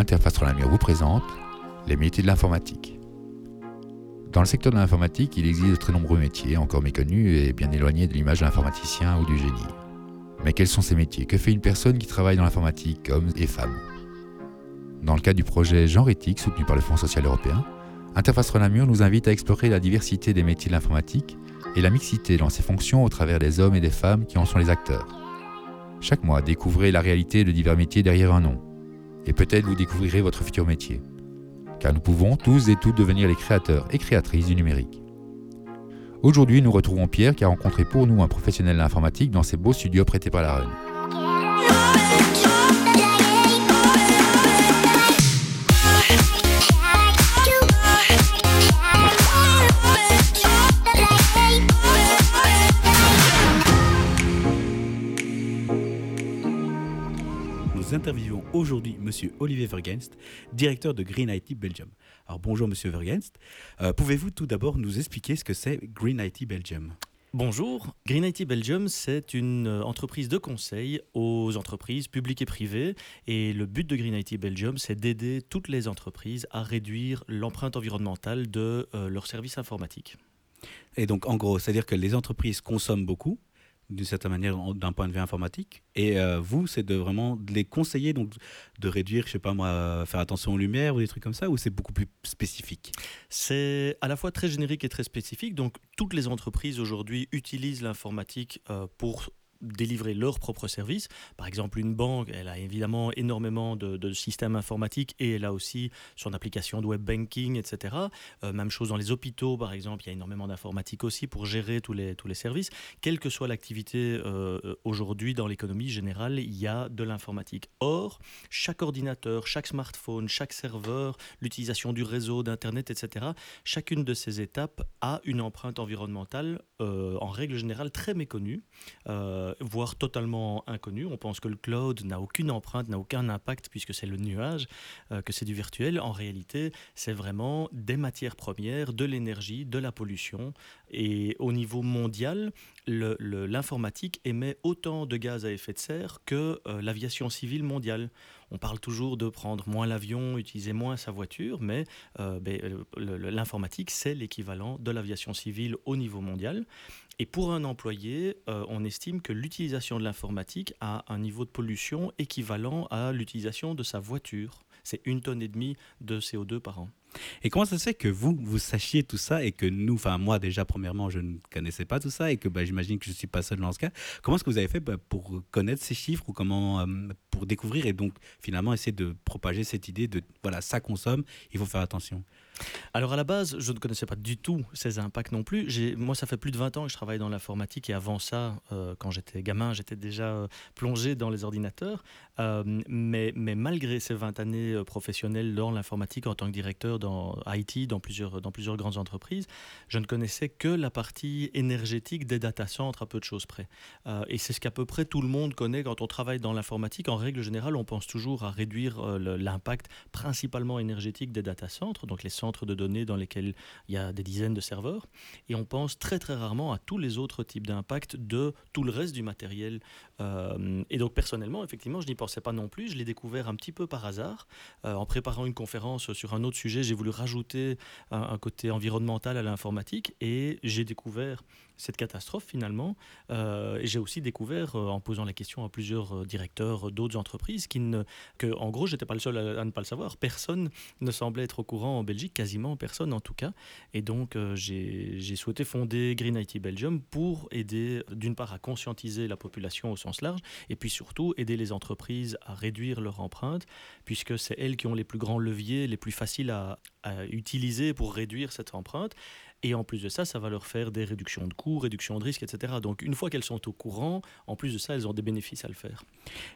Interface Renamur vous présente les métiers de l'informatique. Dans le secteur de l'informatique, il existe de très nombreux métiers encore méconnus et bien éloignés de l'image de l'informaticien ou du génie. Mais quels sont ces métiers? Que fait une personne qui travaille dans l'informatique, hommes et femmes? Dans le cadre du projet Genre éthique soutenu par le Fonds social européen, Interface Renamur nous invite à explorer la diversité des métiers de l'informatique et la mixité dans ses fonctions au travers des hommes et des femmes qui en sont les acteurs. Chaque mois, découvrez la réalité de divers métiers derrière un nom. Et peut-être vous découvrirez votre futur métier. Car nous pouvons tous et toutes devenir les créateurs et créatrices du numérique. Aujourd'hui, nous retrouvons Pierre qui a rencontré pour nous un professionnel de l'informatique dans ses beaux studios prêtés par la RUN. Nous interviewons aujourd'hui Monsieur Olivier Vergenst, directeur de Green IT Belgium. Alors bonjour Monsieur Vergenst. Euh, Pouvez-vous tout d'abord nous expliquer ce que c'est Green IT Belgium? Bonjour, Green IT Belgium, c'est une euh, entreprise de conseil aux entreprises publiques et privées. Et le but de Green IT Belgium, c'est d'aider toutes les entreprises à réduire l'empreinte environnementale de euh, leurs services informatiques. Et donc en gros, c'est-à-dire que les entreprises consomment beaucoup, d'une certaine manière, d'un point de vue informatique. Et euh, vous, c'est de vraiment de les conseiller, donc de réduire, je sais pas moi, euh, faire attention aux lumières ou des trucs comme ça, ou c'est beaucoup plus spécifique? C'est à la fois très générique et très spécifique. Donc, toutes les entreprises aujourd'hui utilisent l'informatique euh, pour délivrer leurs propres services. Par exemple, une banque, elle a évidemment énormément de, systèmes informatiques et elle a aussi son application de web banking, etc. Euh, même chose dans les hôpitaux, par exemple, il y a énormément d'informatique aussi pour gérer tous les, tous les services. Quelle que soit l'activité euh, aujourd'hui dans l'économie générale, il y a de l'informatique. Or, chaque ordinateur, chaque smartphone, chaque serveur, l'utilisation du réseau, d'Internet, etc., chacune de ces étapes a une empreinte environnementale, euh, en règle générale, très méconnue, voire totalement inconnue. On pense que le cloud n'a aucune empreinte, n'a aucun impact, puisque c'est le nuage, euh, que c'est du virtuel. En réalité, c'est vraiment des matières premières, de l'énergie, de la pollution. Et au niveau mondial, l'informatique émet autant de gaz à effet de serre que euh, l'aviation civile mondiale. On parle toujours de prendre moins l'avion, utiliser moins sa voiture, mais euh, ben, l'informatique, c'est l'équivalent de l'aviation civile au niveau mondial. Et pour un employé, euh, on estime que l'utilisation de l'informatique a un niveau de pollution équivalent à l'utilisation de sa voiture. C'est une tonne et demie de CO2 par an. Et comment ça se fait que vous, vous sachiez tout ça et que nous, enfin moi déjà, premièrement, je ne connaissais pas tout ça et que bah, j'imagine que je ne suis pas seul dans ce cas. Comment est-ce que vous avez fait bah, pour connaître ces chiffres ou comment, euh, pour découvrir et donc finalement essayer de propager cette idée de, voilà, ça consomme, il faut faire attention? Alors à la base, je ne connaissais pas du tout ces impacts non plus. Moi, ça fait plus de 20 ans que je travaille dans l'informatique et avant ça, euh, quand j'étais gamin, j'étais déjà euh, plongé dans les ordinateurs. Euh, mais, malgré ces 20 années professionnelles dans l'informatique en tant que directeur dans IT, dans plusieurs, grandes entreprises, je ne connaissais que la partie énergétique des data centres à peu de choses près. Et c'est ce qu'à peu près tout le monde connaît quand on travaille dans l'informatique. En règle générale, on pense toujours à réduire l'impact principalement énergétique des data centres, donc les centres de données dans lesquels il y a des dizaines de serveurs. Et on pense très très rarement à tous les autres types d'impact de tout le reste du matériel. Euh, et donc personnellement, effectivement, je n'y pensais pas non plus. Je l'ai découvert un petit peu par hasard. Euh, en préparant une conférence sur un autre sujet, j'ai voulu rajouter un, un côté environnemental à l'informatique et j'ai découvert cette catastrophe finalement. Euh, j'ai aussi découvert, euh, en posant la question à plusieurs euh, directeurs d'autres entreprises, qui que en gros, j'étais pas le seul à, ne pas le savoir. Personne ne semblait être au courant en Belgique, quasiment personne en tout cas. Et donc, j'ai souhaité fonder Green IT Belgium pour aider, d'une part, à conscientiser la population au sens large, et puis surtout aider les entreprises à réduire leur empreinte, puisque c'est elles qui ont les plus grands leviers, les plus faciles à utiliser pour réduire cette empreinte. Et en plus de ça, ça va leur faire des réductions de coûts, réductions de risques, etc. Donc une fois qu'elles sont au courant, en plus de ça, elles ont des bénéfices à le faire.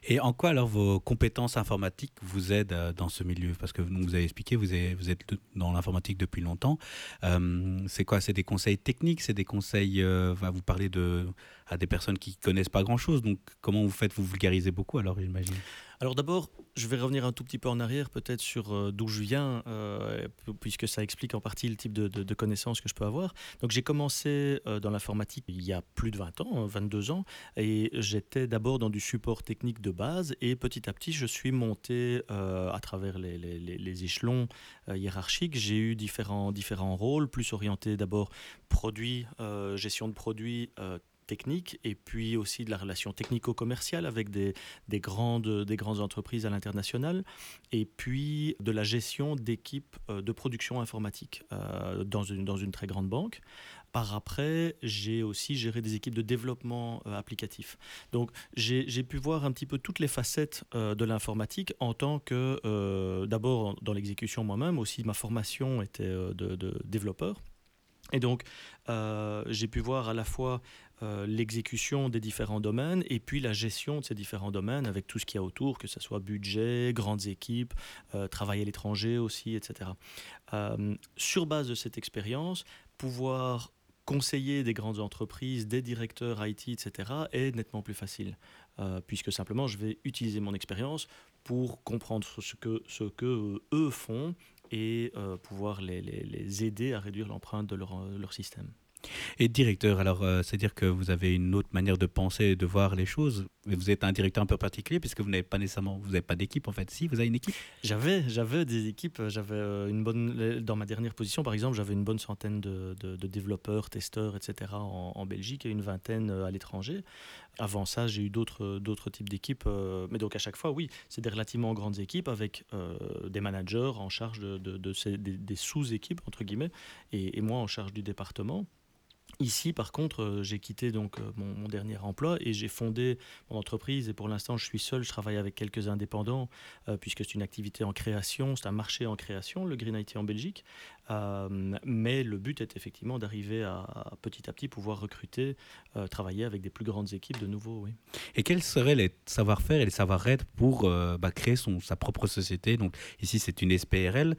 Et en quoi alors vos compétences informatiques vous aident euh, dans ce milieu? Parce que vous avez expliqué, vous, êtes dans l'informatique depuis longtemps. Euh, c'est quoi? C'est des conseils techniques C'est des conseils euh, Vous parlez de, à des personnes qui connaissent pas grand-chose. Donc comment vous faites? Vous vulgarisez beaucoup alors, j'imagine? Alors d'abord, je vais revenir un tout petit peu en arrière, peut-être sur euh, d'où je viens, euh, puisque ça explique en partie le type de, connaissances que je peux avoir. Donc j'ai commencé euh, dans l'informatique il y a plus de 20 ans, 22 hein, ans, et j'étais d'abord dans du support technique de base, et petit à petit je suis monté à travers les, les échelons hiérarchiques. J'ai eu différents, différents rôles, plus orientés d'abord produits, gestion de produits technique et puis aussi de la relation technico-commerciale avec des, des, grandes, des grandes entreprises à l'international et puis de la gestion d'équipes euh, de production informatique euh, dans, une, dans une très grande banque. Par après, j'ai aussi géré des équipes de développement euh, applicatif. Donc, j'ai pu voir un petit peu toutes les facettes de l'informatique en tant que, d'abord dans l'exécution moi-même, aussi ma formation était de développeur. Et donc, j'ai pu voir à la fois euh, l'exécution des différents domaines et puis la gestion de ces différents domaines avec tout ce qu'il y a autour, que ce soit budget, grandes équipes, euh, travail à l'étranger aussi, etc. Euh, sur base de cette expérience, pouvoir conseiller des grandes entreprises, des directeurs IT, etc., est nettement plus facile, puisque simplement je vais utiliser mon expérience pour comprendre ce que, ce que eux font et pouvoir les, les, les, aider à réduire l'empreinte de leur, leur système. Et directeur, alors, euh, c'est-à-dire que vous avez une autre manière de penser et de voir les choses. Vous êtes un directeur un peu particulier puisque vous n'avez pas nécessairement, vous n'avez pas d'équipe en fait. Si, vous avez une équipe? J'avais, j'avais des équipes. J'avais euh, une bonne, dans ma dernière position, par exemple, j'avais une bonne centaine de, de, développeurs, testeurs, etc. En, Belgique et une vingtaine euh, à l'étranger. Avant ça, j'ai eu d'autres, d'autres types d'équipes. mais donc à chaque fois, oui, c'est des relativement grandes équipes avec des managers en charge de, des, sous-équipes entre guillemets et, moi en charge du département. Ici, par contre, euh, j'ai quitté euh, mon, dernier emploi et j'ai fondé mon entreprise. Et pour l'instant, je suis seul. Je travaille avec quelques indépendants euh, puisque c'est une activité en création, c'est un marché en création, le Green IT en Belgique. Mais le but est effectivement d'arriver à, petit à petit pouvoir recruter, travailler avec des plus grandes équipes de nouveau. Oui. Et quels seraient les savoir-faire et les savoir-être pour bah, créer son, sa propre société? Donc ici, c'est une SPRL.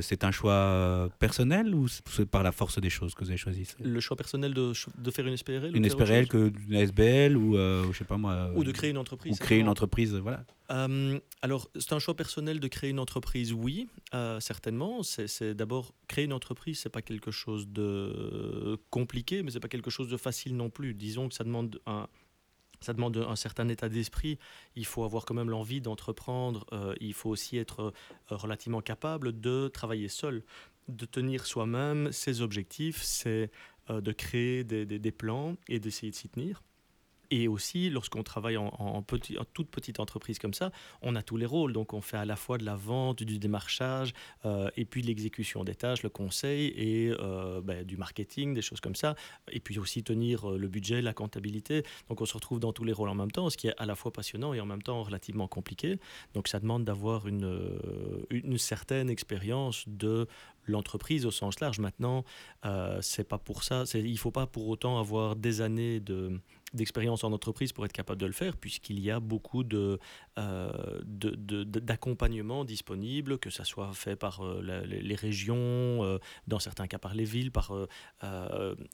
c'est un choix personnel ou c'est par la force des choses que vous avez choisi Le choix personnel de, de faire une SPRL Une SPRL que une SBL ou euh, je sais pas moi. Ou de créer une entreprise. Ou créer une entreprise, voilà. Euh, alors, c'est un choix personnel de créer une entreprise, oui, euh, certainement. C'est d'abord créer une entreprise, c'est pas quelque chose de compliqué, mais c'est pas quelque chose de facile non plus. Disons que ça demande un, ça demande un certain état d'esprit. Il faut avoir quand même l'envie d'entreprendre. il faut aussi être relativement capable de travailler seul, de tenir soi-même ses objectifs, euh, de créer des, des, plans et d'essayer de s'y tenir. Et aussi, lorsqu'on travaille en, toute petite entreprise comme ça, on a tous les rôles. Donc, on fait à la fois de la vente, du démarchage, euh, et puis de l'exécution des tâches, le conseil et euh, ben, du marketing, des choses comme ça. Et puis aussi tenir le budget, la comptabilité. Donc, on se retrouve dans tous les rôles en même temps, ce qui est à la fois passionnant et en même temps relativement compliqué. Donc, ça demande d'avoir une certaine expérience de l'entreprise au sens large. Maintenant, euh, c'est pas pour ça. Il faut pas pour autant avoir des années de d'expérience en entreprise pour être capable de le faire, puisqu'il y a beaucoup de, euh, d'accompagnement disponible, que ça soit fait par euh, les, régions, euh, dans certains cas par les villes, par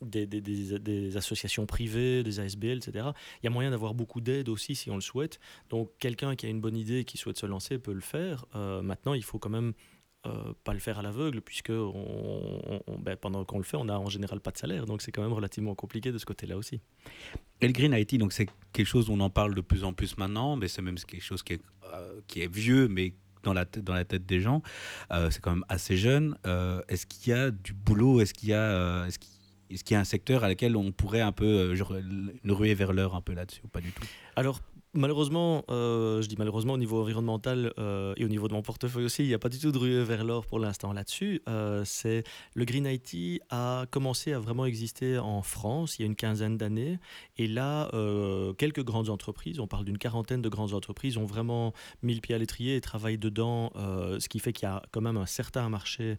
des, des, des, associations privées, des ASBL, etc. Il y a moyen d'avoir beaucoup d'aide aussi si on le souhaite. Donc quelqu'un qui a une bonne idée et qui souhaite se lancer peut le faire. maintenant, il faut quand même euh, pas le faire à l'aveugle, puisque on, ben, pendant qu'on le fait, on n'a en général pas de salaire. Donc c'est quand même relativement compliqué de ce côté-là aussi. Et le Green IT, donc c'est quelque chose dont on en parle de plus en plus maintenant, mais c'est même quelque chose qui est, euh, qui est vieux, mais dans la, tête, dans la tête des gens. Euh, c'est quand même assez jeune. est-ce qu'il y a du boulot? Est-ce qu'il y a... est-ce est-ce qu'il y a un secteur à lequel on pourrait un peu genre, ruer vers l'heure un peu là-dessus ou pas du tout? Alors Malheureusement, euh, je dis malheureusement au niveau environnemental euh, et au niveau de mon portefeuille aussi, il n'y a pas du tout de rue vers l'or pour l'instant là-dessus. Euh, c'est le Green IT a commencé à vraiment exister en France il y a une quinzaine d'années, et là, quelques grandes entreprises, on parle d'une quarantaine de grandes entreprises, ont vraiment mis le pied à l'étrier et travaillent dedans, ce qui fait qu'il y a quand même un certain marché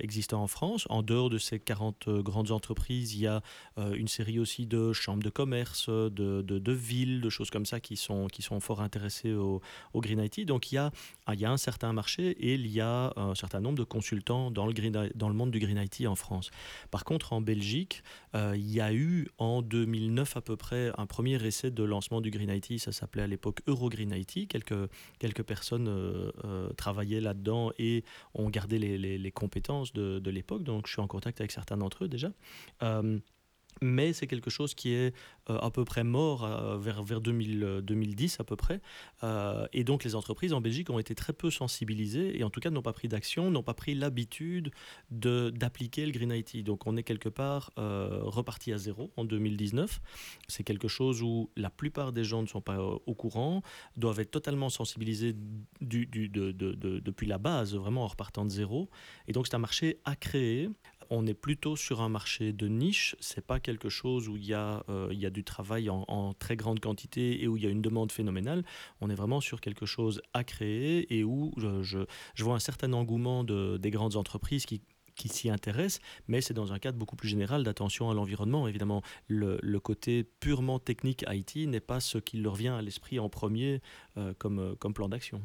existant en France. En dehors de ces 40 grandes entreprises, il y a une série aussi de chambres de commerce, de, de, villes, de choses comme ça qui sont qui sont fort intéressés au, Green IT. Donc il y, a, ah, il y a un certain marché et il y a un certain nombre de consultants dans le, green, dans le monde du Green IT en France. Par contre, en Belgique, il y a eu en 2009 à peu près un premier essai de lancement du Green IT, ça s'appelait à l'époque Euro Green IT. Quelques, quelques personnes travaillaient là-dedans et ont gardé les, les, compétences de, de l'époque, donc je suis en contact avec certains d'entre eux déjà mais c'est quelque chose qui est euh, à peu près mort euh, vers, vers 2000, 2010 euh, à peu près. et donc les entreprises en Belgique ont été très peu sensibilisées et en tout cas n'ont pas pris d'action, n'ont pas pris l'habitude d'appliquer le Green IT. Donc on est quelque part reparti à zéro en 2019. C'est quelque chose où la plupart des gens ne sont pas au courant, doivent être totalement sensibilisés du, du, de, de, depuis la base, vraiment en repartant de zéro. Et donc c'est un marché à créer on est plutôt sur un marché de niche. C'est pas quelque chose où il y a, euh, du travail en, très grande quantité et où il y a une demande phénoménale. On est vraiment sur quelque chose à créer et où je, vois un certain engouement de, des grandes entreprises qui s'y intéressent, mais c'est dans un cadre beaucoup plus général d'attention à l'environnement. Évidemment, le, côté purement technique IT n'est pas ce qui leur vient à l'esprit en premier euh, comme plan d'action.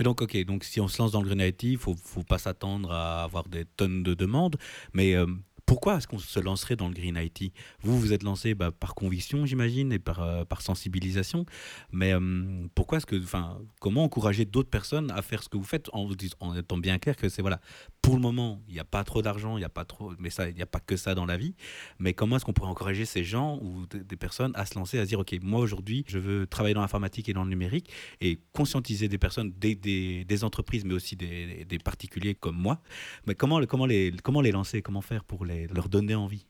Donc, ok, donc si on se lance dans le Green IT, il faut, faut, pas s'attendre à avoir des tonnes de demandes, mais euh, pourquoi est-ce qu'on se lancerait dans le Green IT Vous, vous êtes lancé bah, par conviction, j'imagine, et par, euh, sensibilisation. Mais euh, pourquoi est-ce que, enfin, comment encourager d'autres personnes à faire ce que vous faites en, en étant bien clair que c'est voilà, pour le moment, il n'y a pas trop d'argent, il n'y a pas trop, mais ça, il n'y a pas que ça dans la vie. Mais comment est-ce qu'on pourrait encourager ces gens ou des personnes à se lancer, à se dire, ok, moi aujourd'hui, je veux travailler dans l'informatique et dans le numérique et conscientiser des personnes, des, entreprises, mais aussi des, des, particuliers comme moi. Mais comment, comment les, comment les lancer, comment faire pour les leur donner envie?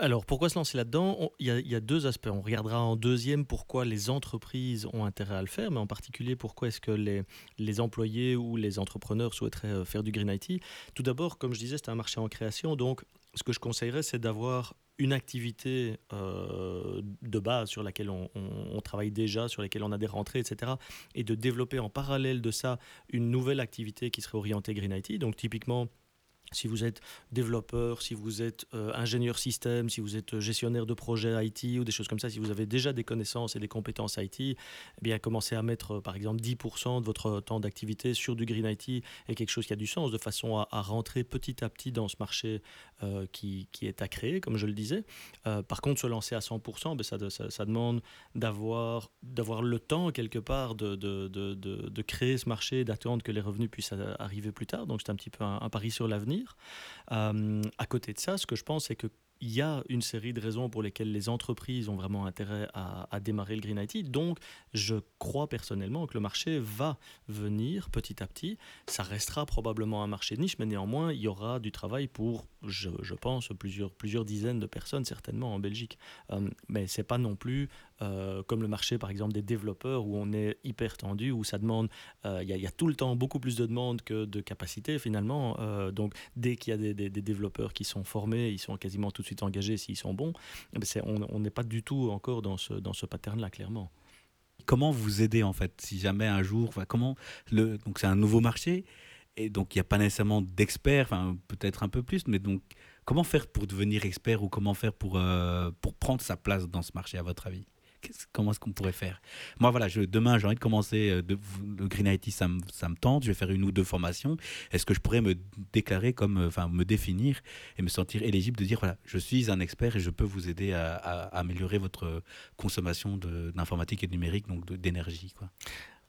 Alors, pourquoi se lancer là-dedans? Il, y, a deux aspects. On regardera en deuxième pourquoi les entreprises ont intérêt à le faire, mais en particulier pourquoi est-ce que les, employés ou les entrepreneurs souhaiteraient euh, faire du Green IT. Tout d'abord, comme je disais, c'est un marché en création, donc ce que je conseillerais, c'est d'avoir une activité euh, de base sur laquelle on, on, travaille déjà, sur laquelle on a des rentrées, etc. Et de développer en parallèle de ça une nouvelle activité qui serait orientée Green IT. Donc, typiquement, si vous êtes développeur, si vous êtes euh, ingénieur système, si vous êtes euh, gestionnaire de projet IT ou des choses comme ça, si vous avez déjà des connaissances et des compétences IT, eh bien commencez à mettre euh, par exemple 10% de votre temps d'activité sur du Green IT et quelque chose qui a du sens, de façon à, rentrer petit à petit dans ce marché qui, est à créer, comme je le disais. par contre, se lancer à 100%, ben ça, demande d'avoir le temps quelque part de créer ce marché, d'attendre que les revenus puissent arriver plus tard. Donc c'est un petit peu un pari sur l'avenir. Euh, à côté de ça, ce que je pense, c'est que il y a une série de raisons pour lesquelles les entreprises ont vraiment intérêt à, démarrer le Green IT. Donc, je crois personnellement que le marché va venir petit à petit. Ça restera probablement un marché de niche, mais néanmoins, il y aura du travail pour, je, pense, plusieurs, dizaines de personnes certainement en Belgique. Euh, mais c'est pas non plus euh, comme le marché, par exemple, des développeurs où on est hyper tendu, où ça demande, euh, il y, a tout le temps beaucoup plus de demandes que de capacités finalement. donc, dès qu'il y a des, développeurs qui sont formés, ils sont quasiment tout de suite engagés s'ils sont bons. on n'est pas du tout encore dans ce, dans ce pattern-là, clairement. Comment vous aider en fait si jamais un jour, comment le, donc c'est un nouveau marché et donc il n'y a pas nécessairement d'experts, peut-être un peu plus, mais donc comment faire pour devenir expert ou comment faire pour, euh, pour prendre sa place dans ce marché à votre avis? Comment est-ce qu'on pourrait faire? Moi, voilà, demain, j'ai envie de commencer euh, de, Green IT, ça me, ça me, tente. Je vais faire une ou deux formations. Est-ce que je pourrais me déclarer comme, euh, enfin, me définir et me sentir éligible de dire, voilà, je suis un expert et je peux vous aider à, améliorer votre consommation d'informatique et de numérique, donc d'énergie.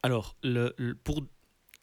Alors, le, pour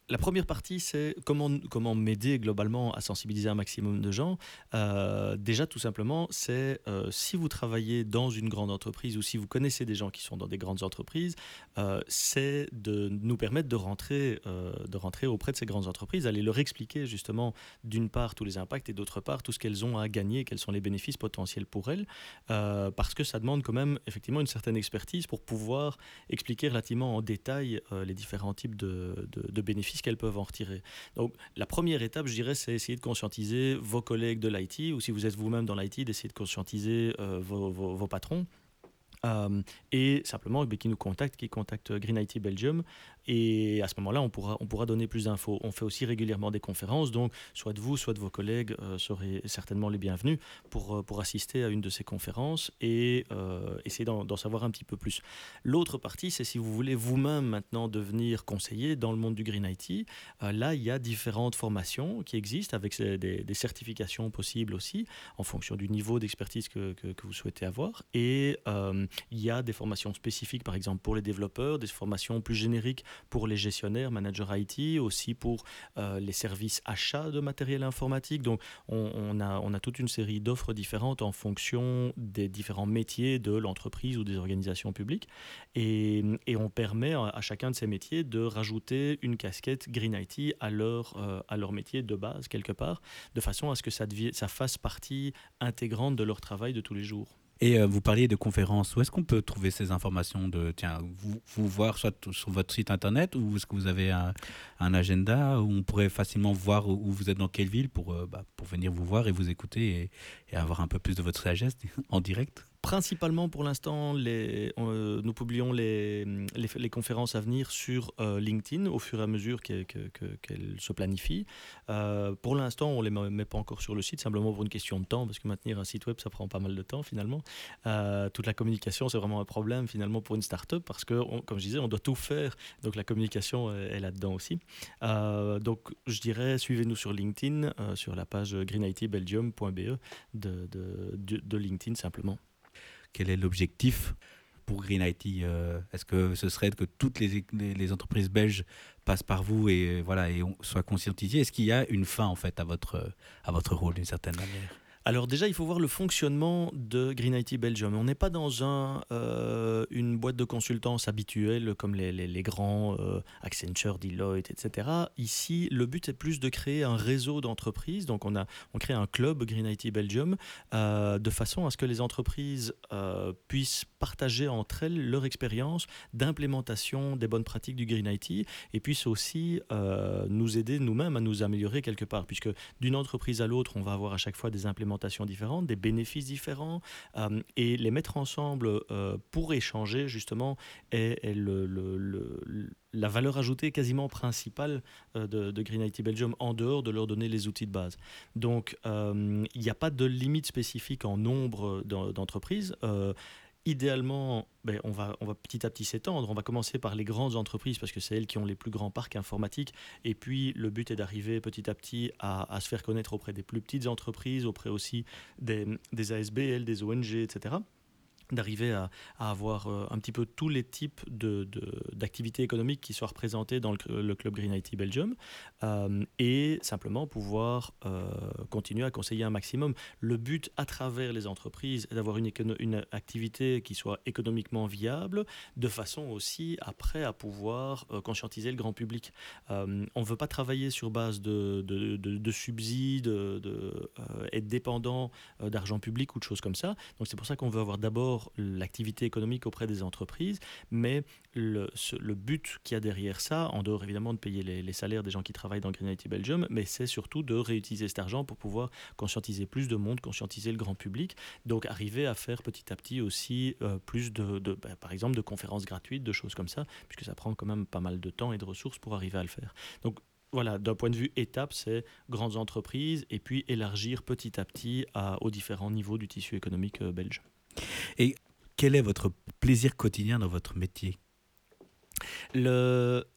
la première partie, c'est comment, m'aider globalement à sensibiliser un maximum de gens. Euh, déjà, tout simplement, c'est euh, si vous travaillez dans une grande entreprise ou si vous connaissez des gens qui sont dans des grandes entreprises, euh, c'est de nous permettre de rentrer, de rentrer auprès de ces grandes entreprises, aller leur expliquer justement d'une part tous les impacts et d'autre part tout ce qu'elles ont à gagner, quels sont les bénéfices potentiels pour elles, parce que ça demande quand même effectivement une certaine expertise pour pouvoir expliquer relativement en détail les différents types de bénéfices qu'elles peuvent en retirer. Donc la première étape, je dirais, c'est essayer de conscientiser vos collègues de l'IT, ou si vous êtes vous-même dans l'IT, d'essayer de conscientiser euh, vos, patrons. Euh, et simplement eh qui nous contacte, qui contacte Green IT Belgium. Et à ce moment-là, on pourra, on pourra donner plus d'infos. On fait aussi régulièrement des conférences, donc soit de vous, soit de vos collègues euh, seraient certainement les bienvenus pour, euh, pour assister à une de ces conférences et essayer d'en savoir un petit peu plus. L'autre partie, c'est si vous voulez vous-même maintenant devenir conseiller dans le monde du Green IT. là, il y a différentes formations qui existent avec des, certifications possibles aussi en fonction du niveau d'expertise que, que, vous souhaitez avoir. Et il y a des formations spécifiques, par exemple, pour les développeurs, des formations plus génériques pour les gestionnaires, managers IT, aussi pour euh, les services achats de matériel informatique. Donc, on, a, on a toute une série d'offres différentes en fonction des différents métiers de l'entreprise ou des organisations publiques. Et, et, on permet à chacun de ces métiers de rajouter une casquette Green IT à leur, euh, à leur métier de base, quelque part, de façon à ce que ça, ça fasse partie intégrante de leur travail de tous les jours. Et euh, vous parliez de conférences. Où est-ce qu'on peut trouver ces informations de tiens, vous, vous voir soit sur votre site internet ou est-ce que vous avez un, agenda où on pourrait facilement voir où, vous êtes dans quelle ville pour, euh, bah, pour venir vous voir et vous écouter et avoir un peu plus de votre sagesse en direct? Principalement pour l'instant, euh, nous publions les, conférences à venir sur euh, LinkedIn au fur et à mesure qu'elles se planifient. Euh, pour l'instant, on ne les met pas encore sur le site, simplement pour une question de temps, parce que maintenir un site web, ça prend pas mal de temps finalement. toute la communication, c'est vraiment un problème finalement pour une start-up, parce que, comme je disais, on doit tout faire, donc la communication est, là-dedans aussi. donc je dirais, suivez-nous sur LinkedIn, sur la page greenitbelgium.be de LinkedIn simplement quel est l'objectif pour Green IT euh, Est-ce que ce serait que toutes les, entreprises belges passent par vous et voilà et soient conscientisées Est-ce qu'il y a une fin en fait à votre à votre rôle d'une certaine manière? Alors déjà, il faut voir le fonctionnement de Green IT Belgium. On n'est pas dans un, euh, une boîte de consultance habituelle comme les, les, grands euh, Accenture, Deloitte, etc. Ici, le but est plus de créer un réseau d'entreprises. Donc on, a, on crée un club Green IT Belgium euh, de façon à ce que les entreprises puissent partager entre elles leur expérience d'implémentation des bonnes pratiques du Green IT et puissent aussi nous aider nous-mêmes à nous améliorer quelque part. Puisque d'une entreprise à l'autre, on va avoir à chaque fois des implémentations différentes, des bénéfices différents, euh, et les mettre ensemble euh, pour échanger justement est, la valeur ajoutée quasiment principale euh, de, de, Green IT Belgium en dehors de leur donner les outils de base. Donc il n'y a pas de limite spécifique en nombre d'entreprises idéalement, ben, on, va, on va petit à petit s'étendre. On va commencer par les grandes entreprises parce que c'est elles qui ont les plus grands parcs informatiques. Et puis, le but est d'arriver petit à petit à, se faire connaître auprès des plus petites entreprises, auprès aussi des, des ASBL, des ONG, etc d'arriver à, avoir euh, un petit peu tous les types d'activités de, économiques qui soient représentées dans le, club Green IT Belgium euh, et simplement pouvoir euh, continuer à conseiller un maximum. Le but à travers les entreprises est d'avoir une, une activité qui soit économiquement viable de façon aussi après à pouvoir conscientiser le grand public. on ne veut pas travailler sur base de, de subsides, de, être dépendant d'argent public ou de choses comme ça. Donc c'est pour ça qu'on veut avoir d'abord l'activité économique auprès des entreprises, mais le, but qu'il y a derrière ça, en dehors évidemment de payer les, salaires des gens qui travaillent dans Green IT Belgium, mais c'est surtout de réutiliser cet argent pour pouvoir conscientiser plus de monde, conscientiser le grand public, donc arriver à faire petit à petit aussi euh, plus de, ben, par exemple, de conférences gratuites, de choses comme ça, puisque ça prend quand même pas mal de temps et de ressources pour arriver à le faire. Donc voilà, d'un point de vue étape, c'est grandes entreprises et puis élargir petit à petit à, aux différents niveaux du tissu économique euh, belge. Et quel est votre plaisir quotidien dans votre métier?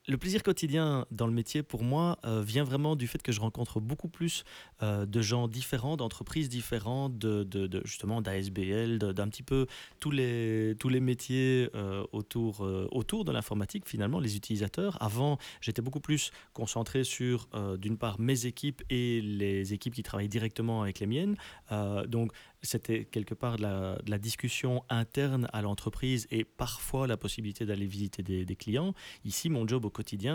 Le, plaisir quotidien dans le métier, pour moi, euh, vient vraiment du fait que je rencontre beaucoup plus euh, de gens différents, d'entreprises différentes, de, justement d'ASBL, d'un petit peu tous les, métiers euh, autour, de l'informatique, finalement, les utilisateurs. Avant, j'étais beaucoup plus concentré sur, d'une part, mes équipes et les équipes qui travaillent directement avec les miennes. donc, c'était quelque part de la, discussion interne à l'entreprise et parfois la possibilité d'aller visiter des, des clients. Ici, mon job au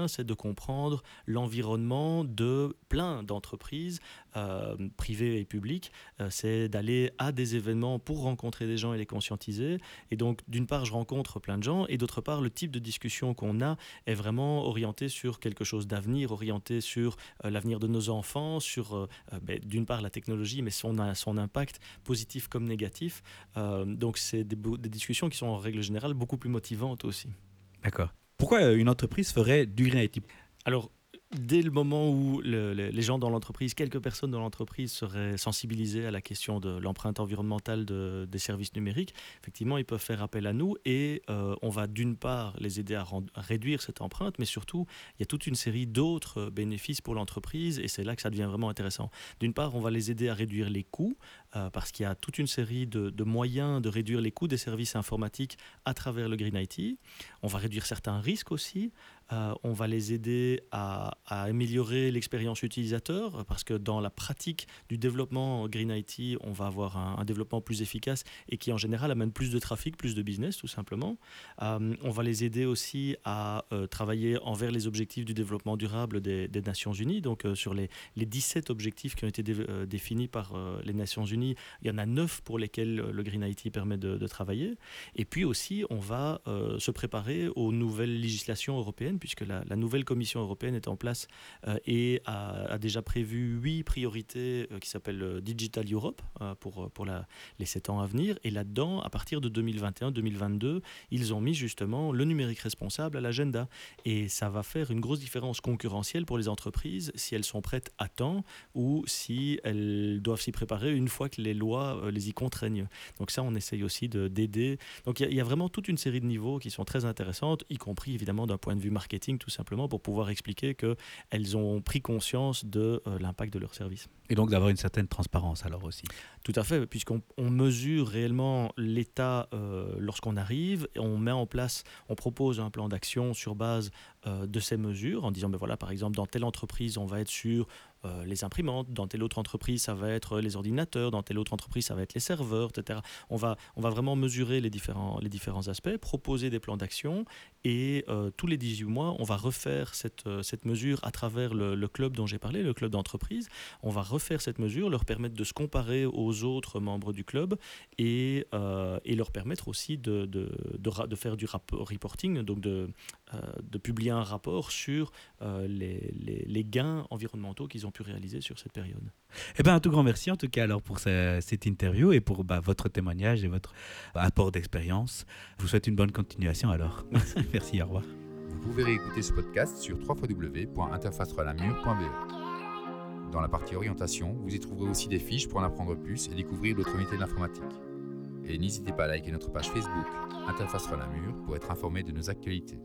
c'est de comprendre l'environnement de plein d'entreprises euh, privées et publiques. Euh, c'est d'aller à des événements pour rencontrer des gens et les conscientiser. Et donc, d'une part, je rencontre plein de gens, et d'autre part, le type de discussion qu'on a est vraiment orienté sur quelque chose d'avenir, orienté sur euh, l'avenir de nos enfants, sur, ben, d'une part, la technologie, mais son, son impact positif comme négatif. donc, c'est des, des discussions qui sont en règle générale beaucoup plus motivantes aussi. D'accord. Pourquoi une entreprise ferait du green IT dès le moment où les gens dans l'entreprise, quelques personnes dans l'entreprise seraient sensibilisées à la question de l'empreinte environnementale des services numériques, effectivement, ils peuvent faire appel à nous et euh, on va d'une part les aider à, réduire cette empreinte, mais surtout, il y a toute une série d'autres bénéfices pour l'entreprise et c'est là que ça devient vraiment intéressant. D'une part, on va les aider à réduire les coûts euh, parce qu'il y a toute une série de, de, moyens de réduire les coûts des services informatiques à travers le Green IT. On va réduire certains risques aussi. Euh, on va les aider à, améliorer l'expérience utilisateur parce que dans la pratique du développement Green IT, on va avoir un, développement plus efficace et qui en général amène plus de trafic, plus de business tout simplement. Euh, on va les aider aussi à euh, travailler envers les objectifs du développement durable des, Nations Unies. Donc sur les, 17 objectifs qui ont été définis par les Nations Unies, il y en a 9 pour lesquels le Green IT permet de travailler. Et puis aussi, on va se préparer aux nouvelles législations européennes puisque la, nouvelle Commission européenne est en place euh, et a, déjà prévu huit priorités euh, qui s'appellent euh, Digital Europe pour, pour les sept ans à venir. Et là-dedans, à partir de 2021-2022, ils ont mis justement le numérique responsable à l'agenda. Et ça va faire une grosse différence concurrentielle pour les entreprises si elles sont prêtes à temps ou si elles doivent s'y préparer une fois que les lois les y contraignent. Donc ça, on essaye aussi d'aider. Donc il y, y, a vraiment toute une série de niveaux qui sont très intéressantes, y compris évidemment d'un point de vue marketing marketing tout simplement pour pouvoir expliquer qu'elles ont pris conscience de euh, l'impact de leur service. Et donc d'avoir une certaine transparence alors aussi. Tout à fait, puisqu'on mesure réellement l'état euh, lorsqu'on arrive, et on met en place, on propose un plan d'action sur base euh, de ces mesures en disant, ben voilà, par exemple, dans telle entreprise, on va être sur euh, les imprimantes, dans telle autre entreprise, ça va être les ordinateurs, dans telle autre entreprise, ça va être les serveurs, etc. On va, on va vraiment mesurer les différents, les différents aspects, proposer des plans d'action et euh, tous les 18 mois, on va refaire cette, cette mesure à travers le, le club dont j'ai parlé, le club d'entreprise. On va refaire cette mesure, leur permettre de se comparer aux autres membres du club et, et leur permettre aussi de, de, de, de faire du reporting, donc de, de publier un rapport sur euh, les, gains environnementaux qu'ils ont pu réaliser sur cette période. Eh bien, un tout grand merci en tout cas alors pour cette interview et pour bah, votre témoignage et votre apport d'expérience. Je vous souhaite une bonne continuation alors. merci, au revoir. Vous pouvez réécouter ce podcast sur www.interfacerelamur.be. Dans la partie orientation, vous y trouverez aussi des fiches pour en apprendre plus et découvrir d'autres métiers de l'informatique. Et n'hésitez pas à liker notre page Facebook Interface Relamur pour être informé de nos actualités.